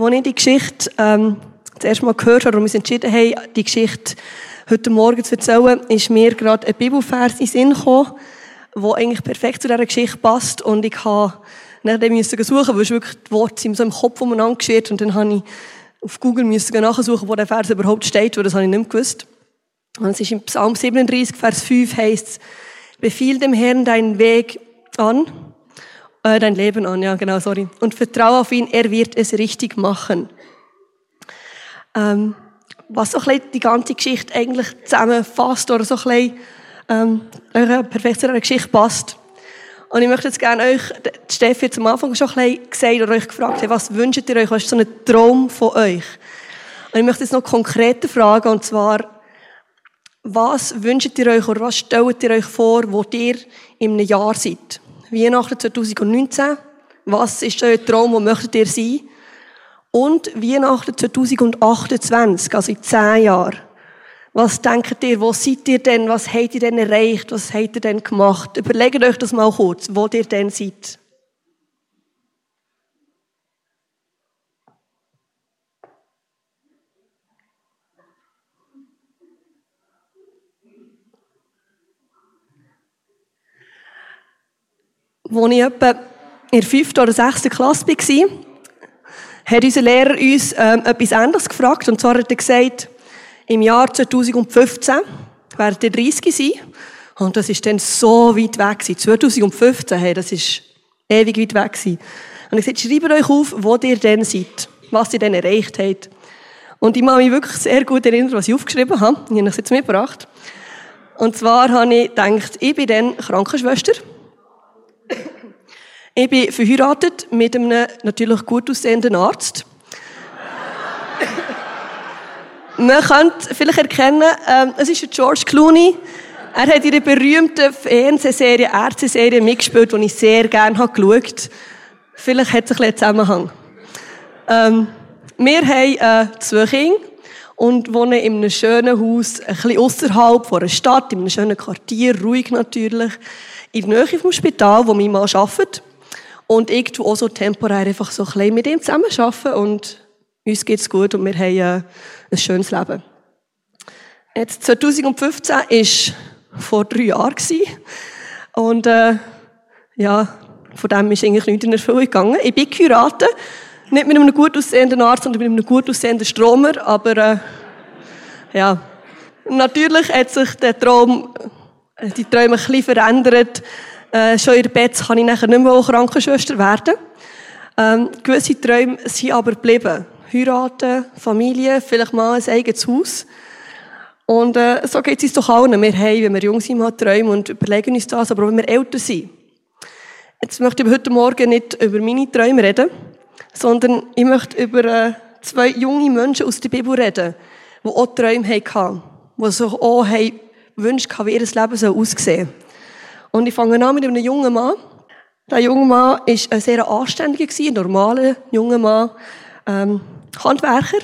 Als ich die Geschichte ähm, das erste Mal gehört habe und uns entschieden haben, die Geschichte heute Morgen zu erzählen, ist mir gerade ein Bibelvers in den Sinn gekommen, der eigentlich perfekt zu dieser Geschichte passt. Und ich habe nach dem suchen, weil es wirklich die Worte sind so im Kopf umeinander geschwirrt und dann habe ich auf Google müssen nachsuchen, wo der Vers überhaupt steht, weil das habe ich nicht mehr gewusst. Und es ist im Psalm 37, Vers 5 heißt es, befiehl dem Herrn deinen Weg an, äh, dein Leben an, ja, genau, sorry. Und vertraue auf ihn, er wird es richtig machen. Ähm, was so ein die ganze Geschichte eigentlich zusammenfasst oder so ein bisschen, ähm, perfekt zu einer Geschichte passt. Und ich möchte jetzt gerne euch, Steffi jetzt am Anfang schon ein bisschen gesagt oder euch gefragt, was wünscht ihr euch, was ist so ein Traum von euch? Und ich möchte jetzt noch konkreter fragen, und zwar, was wünscht ihr euch oder was stellt ihr euch vor, wo ihr in einem Jahr seid? Weihnachten 2019, was ist euer Traum, wo möchtet ihr sein? Und Weihnachten 2028, also in zehn Jahren. Was denkt ihr, wo seid ihr denn, was habt ihr denn erreicht, was habt ihr denn gemacht? Überlegt euch das mal kurz, wo ihr denn seid. Als ich etwa in der fünften oder sechsten Klasse war, hat unser Lehrer uns ähm, etwas Ähnliches gefragt. Und zwar hat er gesagt, im Jahr 2015 werden ihr 30 sein. Und das ist dann so weit weg gewesen. 2015, hey, das ist ewig weit weg gewesen. Und ich gesagt, schreibt euch auf, wo ihr denn seid. Was ihr denn erreicht habt. Und ich kann mich wirklich sehr gut erinnern, was ich aufgeschrieben habe. Ich habe es jetzt mitgebracht. Und zwar habe ich gedacht, ich bin dann Krankenschwester. Ich bin verheiratet mit einem natürlich gut aussehenden Arzt. Man könnte vielleicht erkennen, ähm, es ist George Clooney. Er hat in der berühmten Fernsehserie, Ärzteserie mitgespielt, die ich sehr gerne habe geschaut. Vielleicht hat es ein bisschen Zusammenhang. Ähm, wir haben äh, zwei Kinder und wohnen in einem schönen Haus, ein bisschen außerhalb von einer Stadt, in einem schönen Quartier, ruhig natürlich, in der Nähe vom Spital, wo mein Mann arbeitet. Und ich tue auch so temporär einfach so ein bisschen mit ihm zusammen arbeiten und uns geht's gut und wir haben ein schönes Leben. Jetzt 2015 ist vor drei Jahren und äh, ja, von dem ist eigentlich nichts in Erfüllung gegangen. Ich bin geheiratet, nicht mit einem gut aussehenden Arzt, sondern mit einem gut aussehenden Stromer, aber äh, ja, natürlich hat sich der Traum, äh, die Träume ein bisschen verändert. Äh, schon in der Bett kann ich nachher nicht mehr Krankenschwester werden. Ähm, gewisse Träume sind aber geblieben. Heiraten, Familie, vielleicht mal ein eigenes Haus. Und äh, so geht es uns doch allen. Wir haben, wenn wir jung sind, mal Träume und überlegen uns das, aber auch wenn wir älter sind. Jetzt möchte ich heute Morgen nicht über meine Träume reden, sondern ich möchte über äh, zwei junge Menschen aus der Bibel reden, die auch Träume hatten, die sich auch haben wie ihr Leben aussehen soll. Und ich fange an mit einem jungen Mann. Der junge Mann war ein sehr anständiger, ein normaler junger Mann, ähm, Handwerker.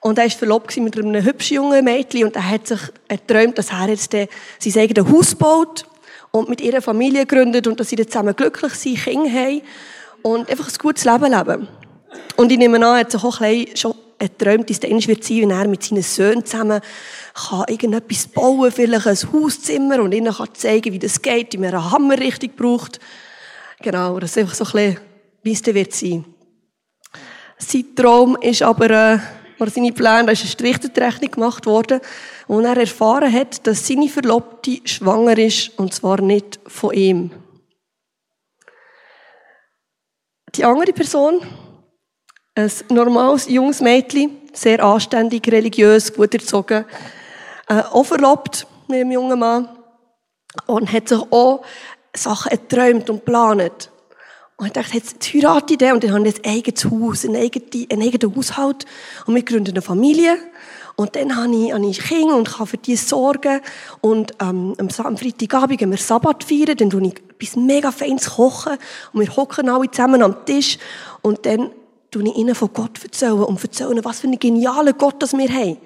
Und er war verlobt mit einem hübschen jungen Mädchen und er hat sich erträumt, dass er jetzt sein eigenes Haus baut und mit ihrer Familie gründet und dass sie zusammen glücklich sind, Kinder haben und einfach ein gutes Leben leben. Und ich nehme an, er hat sich auch ein bisschen schon erträumt, dass es wird sein, wenn er mit seinen Söhnen zusammen kann irgendetwas bauen, vielleicht ein Hauszimmer und ihnen kann zeigen, wie das geht, wie man einen Hammer richtig braucht. Genau, das ist einfach so ein bisschen, wie es wird sein. Sein Traum ist aber, äh, oder seine Pläne, da ist eine Strichterrechnung gemacht worden, wo er erfahren hat, dass seine Verlobte schwanger ist, und zwar nicht von ihm. Die andere Person, ein normales junges Mädchen, sehr anständig, religiös, gut erzogen, äh, auch verlobt mit einem jungen Mann und hat sich auch Sachen erträumt und geplant. Und ich dachte, jetzt heirate ich den und dann habe ich ein eigenes Haus, einen eigenen, einen eigenen Haushalt und wir gründen eine Familie. Und dann habe ich, habe ich Kinder und kann für die sorgen. Und ähm, am Freitagabend gehen wir Sabbat feiern, dann tue ich etwas mega Feines kochen und wir hocken alle zusammen am Tisch. Und dann tue ich ihnen von Gott erzählen und erzählen, was für einen genialen Gott das wir haben.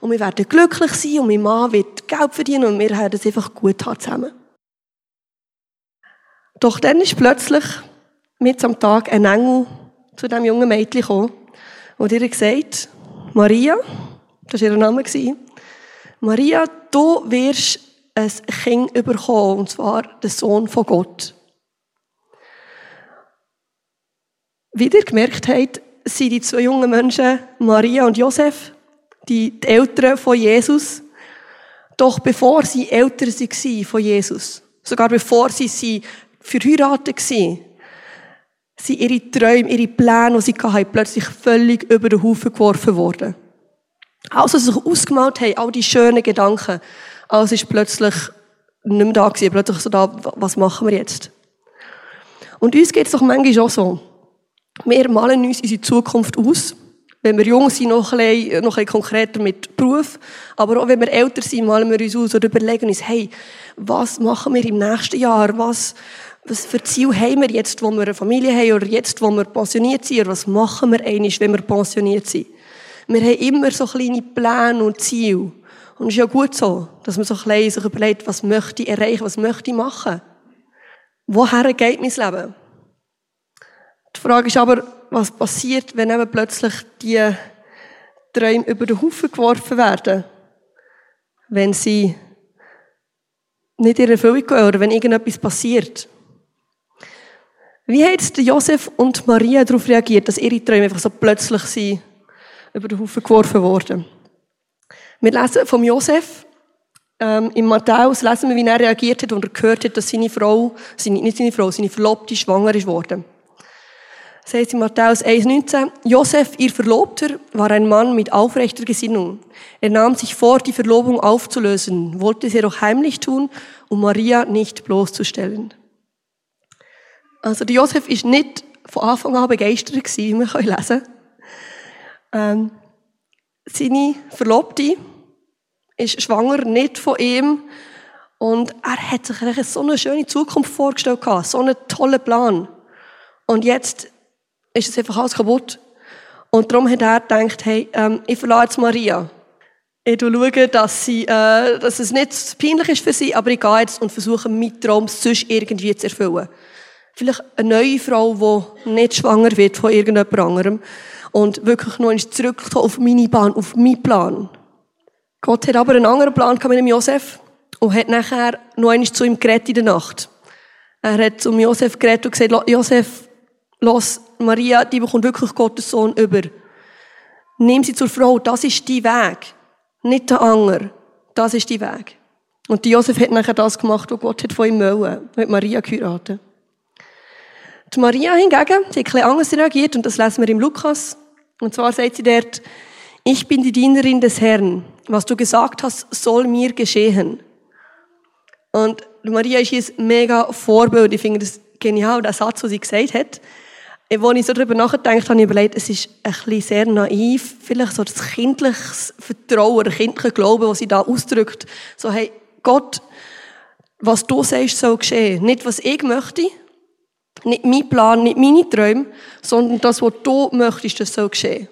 Und wir werden glücklich sein und mein Mann wird Geld verdienen und wir werden es einfach gut haben zusammen. Doch dann ist plötzlich mit am Tag ein Engel zu dem jungen Mädchen gekommen Und ihr gesagt, Maria, das war ihr Name, Maria, du wirst ein Kind bekommen, und zwar den Sohn von Gott. Wie ihr gemerkt habt, sind die zwei jungen Menschen, Maria und Josef, die, Eltern von Jesus, doch bevor sie älter waren von Jesus, sogar bevor sie, sie verheiratet waren, sind ihre Träume, ihre Pläne, die sie hatten, plötzlich völlig über den Haufen geworfen worden. Alles, was sie sich ausgemalt haben, all die schönen Gedanken, alles ist plötzlich nicht mehr da gewesen, plötzlich so da, was machen wir jetzt? Und uns geht es doch manchmal auch so. Wir malen uns unsere Zukunft aus. Wenn wir jung sind, noch ein, bisschen, noch ein konkreter mit Beruf. Aber auch wenn wir älter sind, malen wir uns aus oder überlegen uns, hey, was machen wir im nächsten Jahr? Was, was für Ziel haben wir jetzt, wo wir eine Familie haben oder jetzt, wo wir pensioniert sind? Oder was machen wir eigentlich, wenn wir pensioniert sind? Wir haben immer so kleine Pläne und Ziele. Und es ist ja gut so, dass man so klein sich überlegt, was möchte ich erreichen, was möchte ich machen? Woher geht mein Leben? Die Frage ist aber, was passiert, wenn eben plötzlich die Träume über den Haufen geworfen werden? Wenn sie nicht in Erfüllung gehen oder wenn irgendetwas passiert? Wie haben jetzt Josef und Maria darauf reagiert, dass ihre Träume einfach so plötzlich sind, über den Haufen geworfen worden? Wir lesen vom Josef, ähm, im Matthäus lesen wir, wie er reagiert hat und er gehört hat, dass seine Frau, seine, nicht seine Frau, seine Verlobte schwanger ist worden. Das heißt in Matthäus 1,19, Josef, ihr Verlobter, war ein Mann mit aufrechter Gesinnung. Er nahm sich vor, die Verlobung aufzulösen, wollte sie jedoch heimlich tun, um Maria nicht bloßzustellen. Also der Josef ist nicht von Anfang an begeistert gewesen, wie wir lesen können. Ähm, seine Verlobte ist schwanger, nicht von ihm. Und er hat sich so eine schöne Zukunft vorgestellt, so einen tollen Plan. Und jetzt ist es einfach alles kaputt. Und darum hat er gedacht, hey, ähm, ich verlasse jetzt Maria. Ich schaue, dass, sie, äh, dass es nicht peinlich ist für sie, aber ich gehe jetzt und versuche, meinen Traum sonst irgendwie zu erfüllen. Vielleicht eine neue Frau, die nicht schwanger wird von irgendjemand anderem und wirklich nur zurückkommt auf meine Bahn, auf meinen Plan. Gott hat aber einen anderen Plan mit dem Josef und hat nachher noch einmal zu ihm geredet in der Nacht. Er hat zu Josef geredet und gesagt, Josef, los, Maria, die bekommt wirklich Gottes Sohn über. Nimm sie zur Frau, das ist die Weg. Nicht der Anger. Das ist die Weg. Und Josef hat nachher das gemacht, was Gott hat von ihm wollen. Mit Maria geheiratet. Die Maria hingegen, die hat bisschen anders reagiert, und das lesen wir im Lukas. Und zwar sagt sie dort, ich bin die Dienerin des Herrn. Was du gesagt hast, soll mir geschehen. Und Maria ist hier ein mega Vorbild. Ich finde das genial, der Satz, was sie gesagt hat. Als ich so darüber nachgedacht habe, ich überlegt, es ist ein bisschen sehr naiv, vielleicht so das kindliche Vertrauen, der kindliche Glaube, was sie da ausdrückt. So, hey, Gott, was du sagst, soll geschehen. Nicht, was ich möchte, nicht mein Plan, nicht meine Träume, sondern das, was du möchtest, das soll geschehen.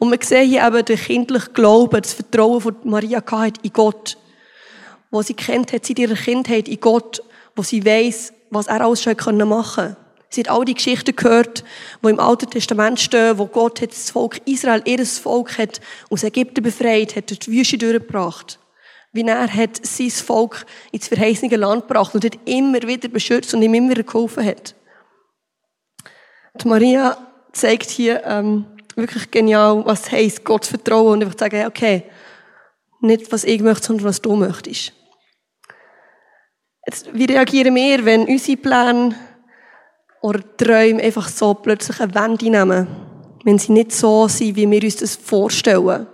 Und wir sehen hier eben den kindlichen Glauben, das Vertrauen von Maria in Gott. Wo sie kennt hat, seit ihrer Kindheit in Gott, wo sie weiß, was er alles schon machen konnte. Sie hat all die Geschichten gehört, die im Alten Testament stehen, wo Gott hat das Volk Israel, ihr Volk hat aus Ägypten befreit, hat die Wüste durchgebracht. Wie er hat sein Volk ins verheißene Land gebracht und hat immer wieder beschützt und ihm immer geholfen hat. Die Maria zeigt hier ähm, wirklich genial, was heisst Gott vertrauen und einfach sagen, okay, nicht was ich möchte, sondern was du möchtest. Jetzt, wie reagieren wir, wenn unsere Pläne oder Träume einfach so plötzlich eine Wende nehmen, wenn sie nicht so sind, wie wir uns das vorstellen.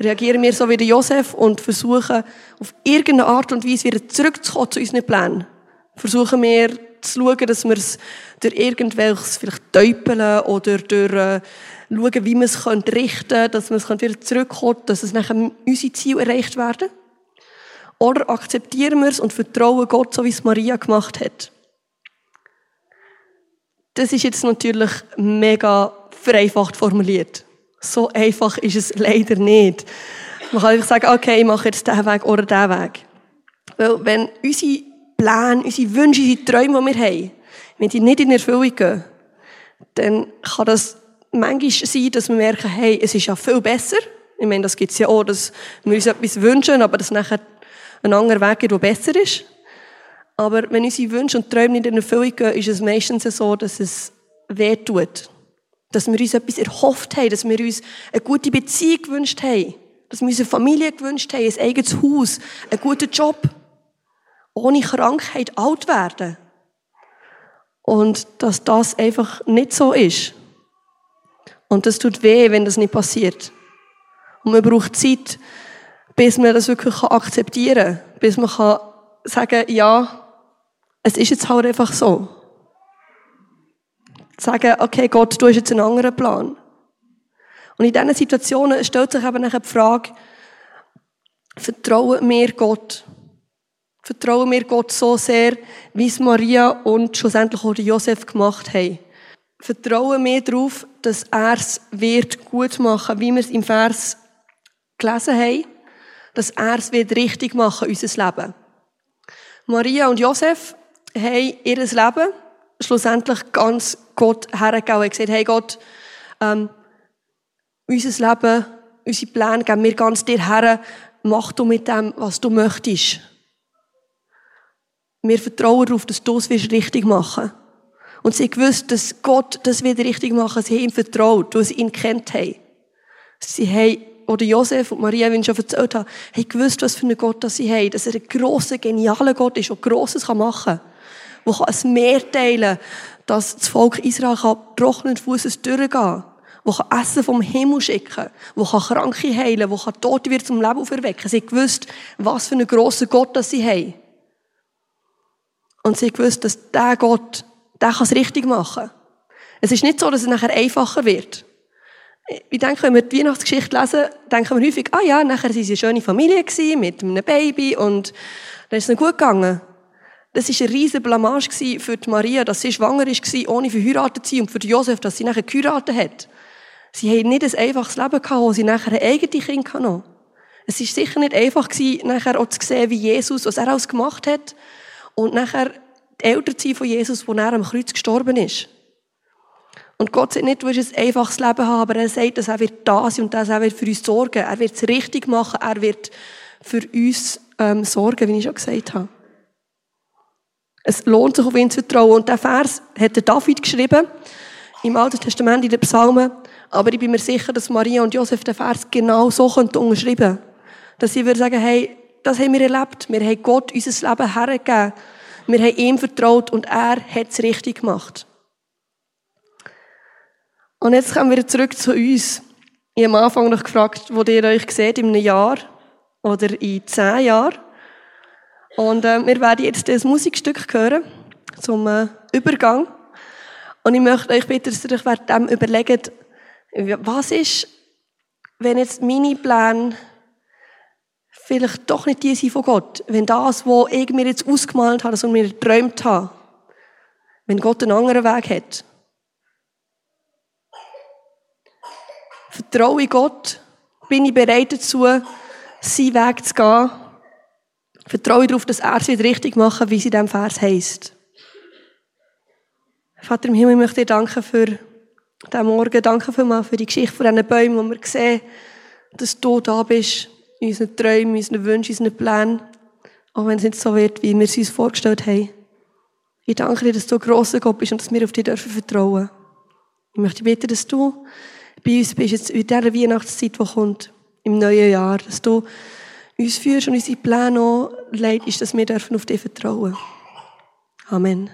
Reagieren wir so wie der Josef und versuchen, auf irgendeine Art und Weise wieder zurückzukommen zu unseren Plänen. Versuchen wir zu schauen, dass wir es durch irgendwelches vielleicht täupeln oder durch äh, schauen, wie wir es richten können, dass wir es wieder zurückkommen, dass es nachher unsere Ziele erreicht werden. Oder akzeptieren wir es und vertrauen Gott, so wie es Maria gemacht hat. Das ist jetzt natürlich mega vereinfacht formuliert. So einfach ist es leider nicht. Man kann einfach sagen, okay, ich mache jetzt diesen Weg oder diesen Weg. Weil wenn unsere Pläne, unsere Wünsche, unsere Träume, die wir haben, wenn die nicht in Erfüllung gehen, dann kann das manchmal sein, dass wir merken, hey, es ist ja viel besser. Ich meine, das gibt's ja auch, dass wir uns etwas wünschen, aber dass nachher ein anderer Weg gibt, der besser ist. Aber wenn unsere Wünsche und Träume nicht in Erfüllung gehen, ist es meistens so, dass es weh tut. Dass wir uns etwas erhofft haben, dass wir uns eine gute Beziehung gewünscht haben, dass wir uns eine Familie gewünscht haben, ein eigenes Haus, einen guten Job. Ohne Krankheit alt werden. Und dass das einfach nicht so ist. Und das tut weh, wenn das nicht passiert. Und man braucht Zeit, bis man das wirklich akzeptieren kann. Bis man kann sagen ja, es ist jetzt halt einfach so. Sagen, okay, Gott, du hast jetzt einen anderen Plan. Und in diesen Situationen stellt sich eben nachher die Frage, vertrauen wir Gott? Vertrauen wir Gott so sehr, wie es Maria und schlussendlich auch Josef gemacht haben? Vertrauen wir darauf, dass er es wird gut machen, wie wir es im Vers gelesen haben, dass er es wird richtig machen, unser Leben. Maria und Josef haben ihr Leben schlussendlich ganz Gott hergegeben und gesagt, hey Gott, ähm, unser Leben, unsere Pläne geben wir ganz dir her, mach du mit dem, was du möchtest. Wir vertrauen darauf, dass du es richtig machen Und sie gewusst, dass Gott das wieder richtig machen. Sie haben ihm vertraut, weil sie ihn kennt haben. Sie haben, oder Josef und Maria, wie ich schon erzählt habe, haben gewusst, was für einen Gott das sie haben. Dass er ein grosser, genialer Gott ist, der Grosses machen kann wo ein Meer teilen kann, dass das Volk Israel trockenen Fußes durchgehen kann, kann Essen vom Himmel schicken, kann Kranke heilen, kann Tote wieder zum Leben auferwecken. Sie gewusst, was für einen grossen Gott das sie haben. Und sie gewusst, dass der Gott, der kann es richtig machen. Es ist nicht so, dass es nachher einfacher wird. Ich denke, wenn wir die Weihnachtsgeschichte lesen, denken wir häufig, ah ja, nachher waren sie eine schöne Familie mit einem Baby und dann ist es ihnen gut gegangen. Das war eine riesige Blamage für Maria, dass sie schwanger war, ohne verheiratet zu sein, und für Josef, dass sie nachher geheiratet hat. Sie haben nicht ein einfaches Leben gehabt, wo sie nachher ein eigenes Kind hatten. Es war sicher nicht einfach nachher auch zu sehen, wie Jesus, was er alles gemacht hat, und nachher die Eltern von Jesus, wo er am Kreuz gestorben ist. Und Gott sagt nicht, du wirst ein einfaches Leben haben, aber er sagt, dass er wird da sein und dass er wird für uns sorgen. Er wird es richtig machen, er wird für uns ähm, sorgen, wie ich schon gesagt habe. Es lohnt sich, auf ihn zu vertrauen. Und der Vers hat der David geschrieben, im Alten Testament, in den Psalmen. Aber ich bin mir sicher, dass Maria und Josef den Vers genau so unterschreiben könnten. Dass sie würden sagen, hey, das haben wir erlebt. Wir haben Gott unser Leben hergegeben. Wir haben ihm vertraut und er hat es richtig gemacht. Und jetzt kommen wir zurück zu uns. Ich habe am Anfang noch gefragt, wo ihr euch seht in einem Jahr oder in zehn Jahren. Und äh, wir werden jetzt das Musikstück hören zum äh, Übergang. Und ich möchte euch bitten, dass ihr euch während dem überlegt, was ist, wenn jetzt meine Pläne vielleicht doch nicht die sind von Gott. Wenn das, was ich mir jetzt ausgemalt habe, und mir geträumt habe, wenn Gott einen anderen Weg hat. Vertraue ich Gott? Bin ich bereit dazu, seinen Weg zu gehen? Vertraue darauf, dass er es wieder richtig machen, wie es in diesem Vers heisst. Vater im Himmel, ich möchte dir danken für diesen Morgen. Danke vielmals für die Geschichte von diesen Bäumen, wo wir sehen, dass du da bist, in unseren Träumen, in unseren Wünschen, in unseren Plänen. Auch wenn es nicht so wird, wie wir es uns vorgestellt haben. Ich danke dir, dass du ein grosser Gott bist und dass wir auf dich dürfen vertrauen. Ich möchte bitten, dass du bei uns bist, jetzt in dieser Weihnachtszeit, die kommt, im neuen Jahr, dass du uns führst und unsere Pläne auch leitest, dass wir auf dich vertrauen dürfen. Amen.